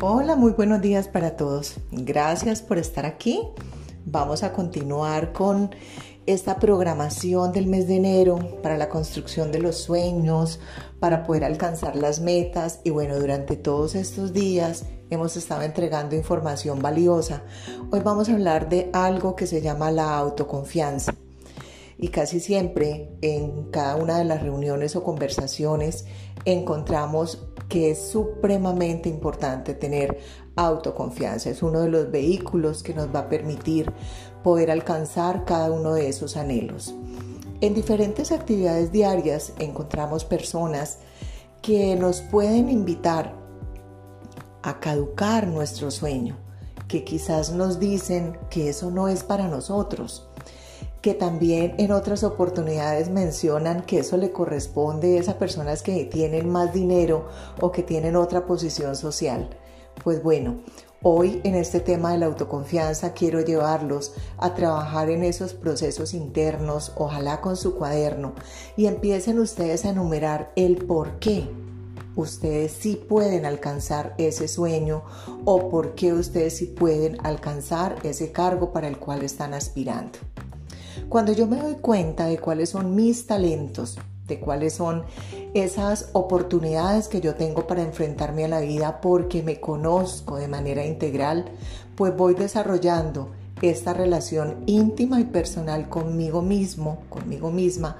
Hola, muy buenos días para todos. Gracias por estar aquí. Vamos a continuar con esta programación del mes de enero para la construcción de los sueños, para poder alcanzar las metas y bueno, durante todos estos días hemos estado entregando información valiosa. Hoy vamos a hablar de algo que se llama la autoconfianza. Y casi siempre en cada una de las reuniones o conversaciones encontramos que es supremamente importante tener autoconfianza. Es uno de los vehículos que nos va a permitir poder alcanzar cada uno de esos anhelos. En diferentes actividades diarias encontramos personas que nos pueden invitar a caducar nuestro sueño, que quizás nos dicen que eso no es para nosotros, que también en otras oportunidades mencionan que eso le corresponde a esas personas que tienen más dinero o que tienen otra posición social. Pues bueno, hoy en este tema de la autoconfianza quiero llevarlos a trabajar en esos procesos internos, ojalá con su cuaderno, y empiecen ustedes a enumerar el por qué ustedes sí pueden alcanzar ese sueño o por qué ustedes sí pueden alcanzar ese cargo para el cual están aspirando. Cuando yo me doy cuenta de cuáles son mis talentos, de cuáles son esas oportunidades que yo tengo para enfrentarme a la vida porque me conozco de manera integral, pues voy desarrollando esta relación íntima y personal conmigo mismo, conmigo misma,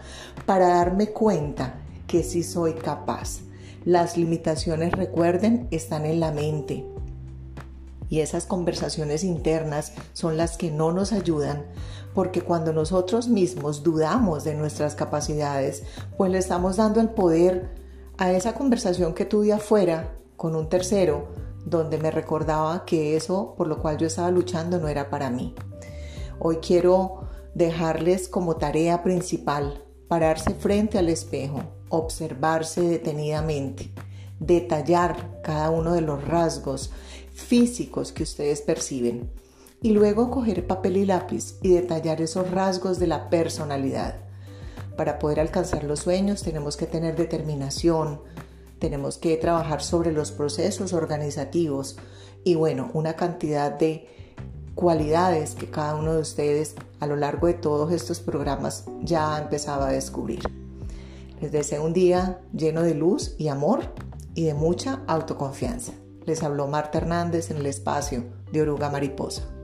para darme cuenta que sí soy capaz. Las limitaciones, recuerden, están en la mente, y esas conversaciones internas son las que no nos ayudan porque cuando nosotros mismos dudamos de nuestras capacidades, pues le estamos dando el poder a esa conversación que tuve afuera con un tercero, donde me recordaba que eso por lo cual yo estaba luchando no era para mí. Hoy quiero dejarles como tarea principal pararse frente al espejo, observarse detenidamente, detallar cada uno de los rasgos físicos que ustedes perciben y luego coger papel y lápiz y detallar esos rasgos de la personalidad. Para poder alcanzar los sueños tenemos que tener determinación, tenemos que trabajar sobre los procesos organizativos y bueno, una cantidad de cualidades que cada uno de ustedes a lo largo de todos estos programas ya ha empezado a descubrir. Les deseo un día lleno de luz y amor y de mucha autoconfianza. Les habló Marta Hernández en el espacio de Oruga Mariposa.